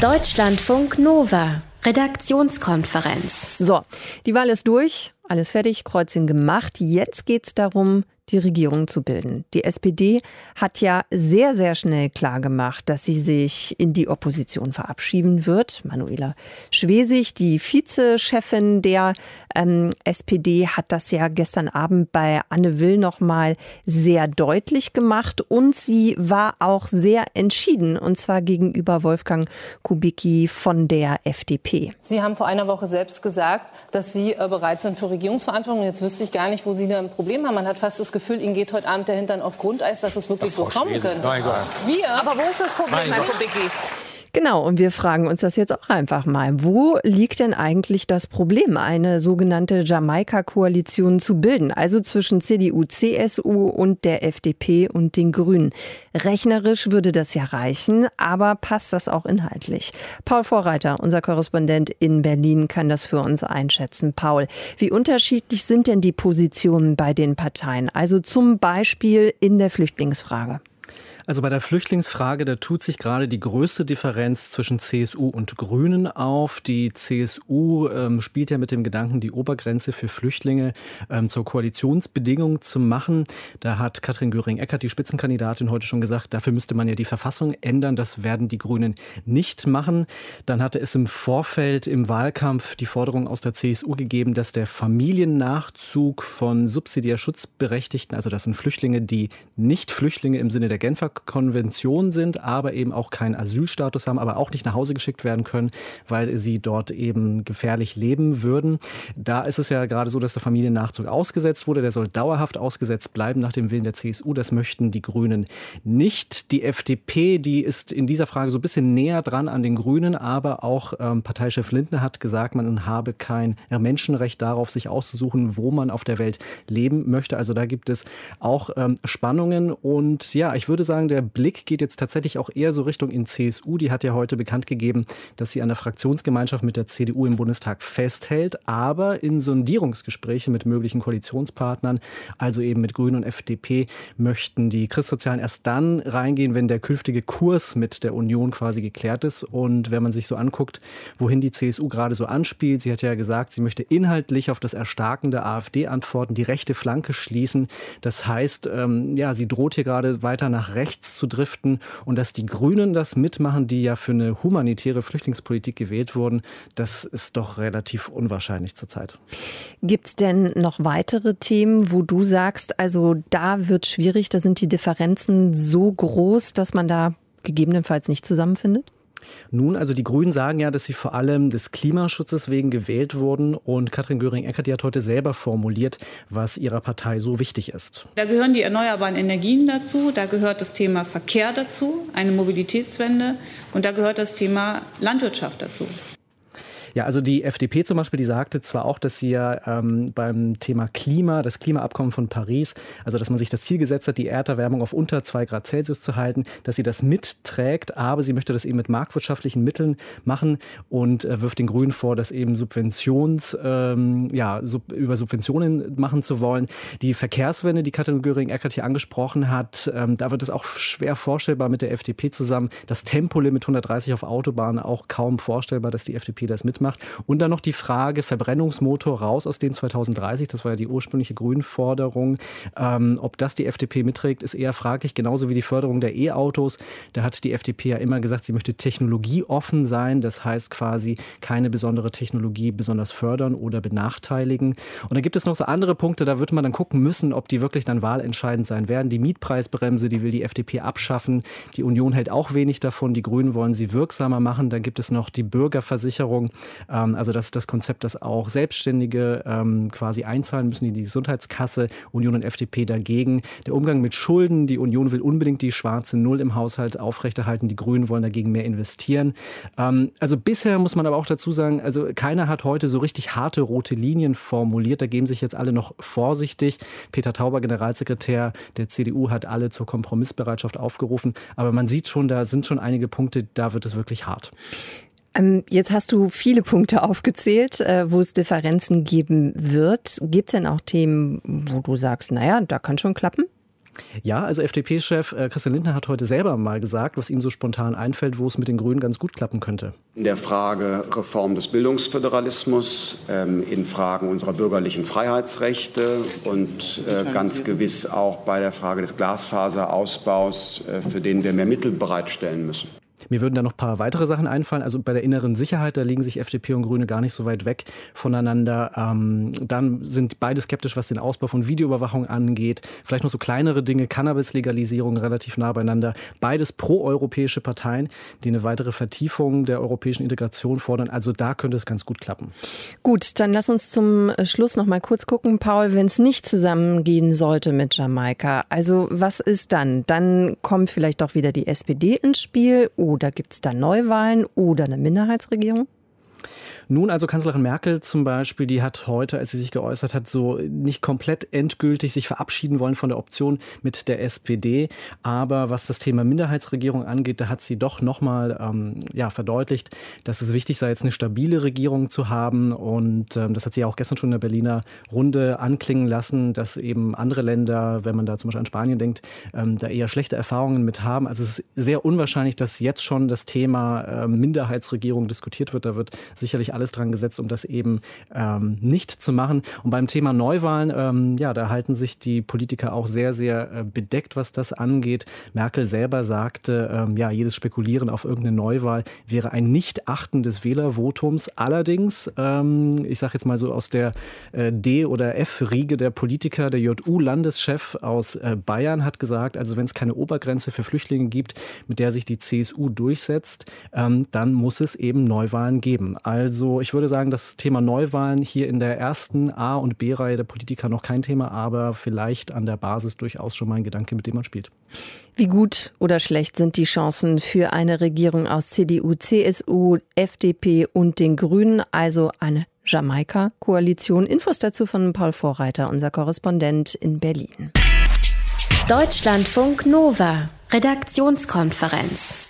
Deutschlandfunk Nova. Redaktionskonferenz. So, die Wahl ist durch, alles fertig, Kreuzchen gemacht. Jetzt geht es darum, die Regierung zu bilden. Die SPD hat ja sehr, sehr schnell klargemacht, dass sie sich in die Opposition verabschieden wird. Manuela Schwesig, die Vizechefin der ähm, SPD, hat das ja gestern Abend bei Anne Will noch mal sehr deutlich gemacht und sie war auch sehr entschieden und zwar gegenüber Wolfgang Kubicki von der FDP. Sie haben vor einer Woche selbst gesagt, dass Sie äh, bereit sind für Regierungsverantwortung. Jetzt wüsste ich gar nicht, wo Sie da ein Problem haben. Man hat fast das Gefühl, Ihnen geht heute Abend der Hintern auf Grundeis, dass es wirklich so kommen könnte. Wir? Aber wo ist das Problem, Herr Kubicki? Genau, und wir fragen uns das jetzt auch einfach mal. Wo liegt denn eigentlich das Problem, eine sogenannte Jamaika-Koalition zu bilden, also zwischen CDU, CSU und der FDP und den Grünen? Rechnerisch würde das ja reichen, aber passt das auch inhaltlich? Paul Vorreiter, unser Korrespondent in Berlin, kann das für uns einschätzen. Paul, wie unterschiedlich sind denn die Positionen bei den Parteien, also zum Beispiel in der Flüchtlingsfrage? Also bei der Flüchtlingsfrage, da tut sich gerade die größte Differenz zwischen CSU und Grünen auf. Die CSU ähm, spielt ja mit dem Gedanken, die Obergrenze für Flüchtlinge ähm, zur Koalitionsbedingung zu machen. Da hat Katrin Göring-Eckardt, die Spitzenkandidatin, heute schon gesagt, dafür müsste man ja die Verfassung ändern. Das werden die Grünen nicht machen. Dann hatte es im Vorfeld im Wahlkampf die Forderung aus der CSU gegeben, dass der Familiennachzug von subsidiär Schutzberechtigten, also das sind Flüchtlinge, die nicht Flüchtlinge im Sinne der Genfer Konvention sind, aber eben auch keinen Asylstatus haben, aber auch nicht nach Hause geschickt werden können, weil sie dort eben gefährlich leben würden. Da ist es ja gerade so, dass der Familiennachzug ausgesetzt wurde. Der soll dauerhaft ausgesetzt bleiben nach dem Willen der CSU. Das möchten die Grünen nicht. Die FDP, die ist in dieser Frage so ein bisschen näher dran an den Grünen, aber auch ähm, Parteichef Lindner hat gesagt, man habe kein Menschenrecht darauf, sich auszusuchen, wo man auf der Welt leben möchte. Also da gibt es auch ähm, Spannungen und ja, ich würde sagen, sagen, der Blick geht jetzt tatsächlich auch eher so Richtung in CSU. Die hat ja heute bekannt gegeben, dass sie an der Fraktionsgemeinschaft mit der CDU im Bundestag festhält, aber in Sondierungsgespräche mit möglichen Koalitionspartnern, also eben mit Grünen und FDP, möchten die Christsozialen erst dann reingehen, wenn der künftige Kurs mit der Union quasi geklärt ist. Und wenn man sich so anguckt, wohin die CSU gerade so anspielt, sie hat ja gesagt, sie möchte inhaltlich auf das Erstarken der AfD antworten, die rechte Flanke schließen. Das heißt, ähm, ja, sie droht hier gerade weiter nach rechts rechts zu driften und dass die Grünen das mitmachen, die ja für eine humanitäre Flüchtlingspolitik gewählt wurden, das ist doch relativ unwahrscheinlich zurzeit. Gibt es denn noch weitere Themen, wo du sagst, also da wird schwierig, da sind die Differenzen so groß, dass man da gegebenenfalls nicht zusammenfindet? Nun, also die Grünen sagen ja, dass sie vor allem des Klimaschutzes wegen gewählt wurden. Und Katrin Göring-Eckardt hat heute selber formuliert, was ihrer Partei so wichtig ist. Da gehören die erneuerbaren Energien dazu, da gehört das Thema Verkehr dazu, eine Mobilitätswende und da gehört das Thema Landwirtschaft dazu. Ja, also die FDP zum Beispiel, die sagte zwar auch, dass sie ja ähm, beim Thema Klima, das Klimaabkommen von Paris, also dass man sich das Ziel gesetzt hat, die Erderwärmung auf unter zwei Grad Celsius zu halten, dass sie das mitträgt, aber sie möchte das eben mit marktwirtschaftlichen Mitteln machen und äh, wirft den Grünen vor, das eben Subventions, ähm, ja, sub, über Subventionen machen zu wollen. Die Verkehrswende, die Katrin Göring-Eckert hier angesprochen hat, ähm, da wird es auch schwer vorstellbar mit der FDP zusammen. Das Tempolimit 130 auf Autobahnen auch kaum vorstellbar, dass die FDP das mitmacht macht. Und dann noch die Frage Verbrennungsmotor raus aus dem 2030. Das war ja die ursprüngliche Grünforderung. Ähm, ob das die FDP mitträgt, ist eher fraglich. Genauso wie die Förderung der E-Autos. Da hat die FDP ja immer gesagt, sie möchte technologieoffen sein. Das heißt quasi keine besondere Technologie besonders fördern oder benachteiligen. Und da gibt es noch so andere Punkte. Da wird man dann gucken müssen, ob die wirklich dann wahlentscheidend sein werden. Die Mietpreisbremse, die will die FDP abschaffen. Die Union hält auch wenig davon. Die Grünen wollen sie wirksamer machen. Dann gibt es noch die Bürgerversicherung. Ähm, also das das Konzept, dass auch Selbstständige ähm, quasi einzahlen müssen in die Gesundheitskasse. Union und FDP dagegen. Der Umgang mit Schulden. Die Union will unbedingt die schwarze Null im Haushalt aufrechterhalten. Die Grünen wollen dagegen mehr investieren. Ähm, also bisher muss man aber auch dazu sagen, also keiner hat heute so richtig harte rote Linien formuliert. Da geben sich jetzt alle noch vorsichtig. Peter Tauber, Generalsekretär der CDU, hat alle zur Kompromissbereitschaft aufgerufen. Aber man sieht schon, da sind schon einige Punkte, da wird es wirklich hart. Ähm, jetzt hast du viele Punkte aufgezählt, äh, wo es Differenzen geben wird. Gibt es denn auch Themen, wo du sagst, naja, da kann schon klappen? Ja, also FDP-Chef äh, Christian Lindner hat heute selber mal gesagt, was ihm so spontan einfällt, wo es mit den Grünen ganz gut klappen könnte. In der Frage Reform des Bildungsföderalismus, ähm, in Fragen unserer bürgerlichen Freiheitsrechte und äh, ganz gewiss auch bei der Frage des Glasfaserausbaus, für den wir mehr Mittel bereitstellen müssen. Mir würden da noch ein paar weitere Sachen einfallen. Also bei der inneren Sicherheit, da liegen sich FDP und Grüne gar nicht so weit weg voneinander. Ähm, dann sind beide skeptisch, was den Ausbau von Videoüberwachung angeht. Vielleicht noch so kleinere Dinge, Cannabis-Legalisierung relativ nah beieinander. Beides proeuropäische Parteien, die eine weitere Vertiefung der europäischen Integration fordern. Also da könnte es ganz gut klappen. Gut, dann lass uns zum Schluss noch mal kurz gucken, Paul, wenn es nicht zusammengehen sollte mit Jamaika. Also was ist dann? Dann kommt vielleicht doch wieder die SPD ins Spiel oder gibt es da Neuwahlen oder eine Minderheitsregierung? Nun, also Kanzlerin Merkel zum Beispiel, die hat heute, als sie sich geäußert hat, so nicht komplett endgültig sich verabschieden wollen von der Option mit der SPD. Aber was das Thema Minderheitsregierung angeht, da hat sie doch nochmal ähm, ja, verdeutlicht, dass es wichtig sei, jetzt eine stabile Regierung zu haben. Und ähm, das hat sie auch gestern schon in der Berliner Runde anklingen lassen, dass eben andere Länder, wenn man da zum Beispiel an Spanien denkt, ähm, da eher schlechte Erfahrungen mit haben. Also es ist sehr unwahrscheinlich, dass jetzt schon das Thema äh, Minderheitsregierung diskutiert wird. Da wird sicherlich alles dran gesetzt, um das eben ähm, nicht zu machen. Und beim Thema Neuwahlen, ähm, ja, da halten sich die Politiker auch sehr, sehr äh, bedeckt, was das angeht. Merkel selber sagte, ähm, ja, jedes Spekulieren auf irgendeine Neuwahl wäre ein Nichtachten des Wählervotums. Allerdings, ähm, ich sage jetzt mal so aus der äh, D- oder F-Riege der Politiker, der JU-Landeschef aus äh, Bayern hat gesagt, also wenn es keine Obergrenze für Flüchtlinge gibt, mit der sich die CSU durchsetzt, ähm, dann muss es eben Neuwahlen geben. Also ich würde sagen, das Thema Neuwahlen hier in der ersten A- und B-Reihe der Politiker noch kein Thema, aber vielleicht an der Basis durchaus schon mal ein Gedanke, mit dem man spielt. Wie gut oder schlecht sind die Chancen für eine Regierung aus CDU, CSU, FDP und den Grünen, also eine Jamaika-Koalition? Infos dazu von Paul Vorreiter, unser Korrespondent in Berlin. Deutschlandfunk Nova, Redaktionskonferenz.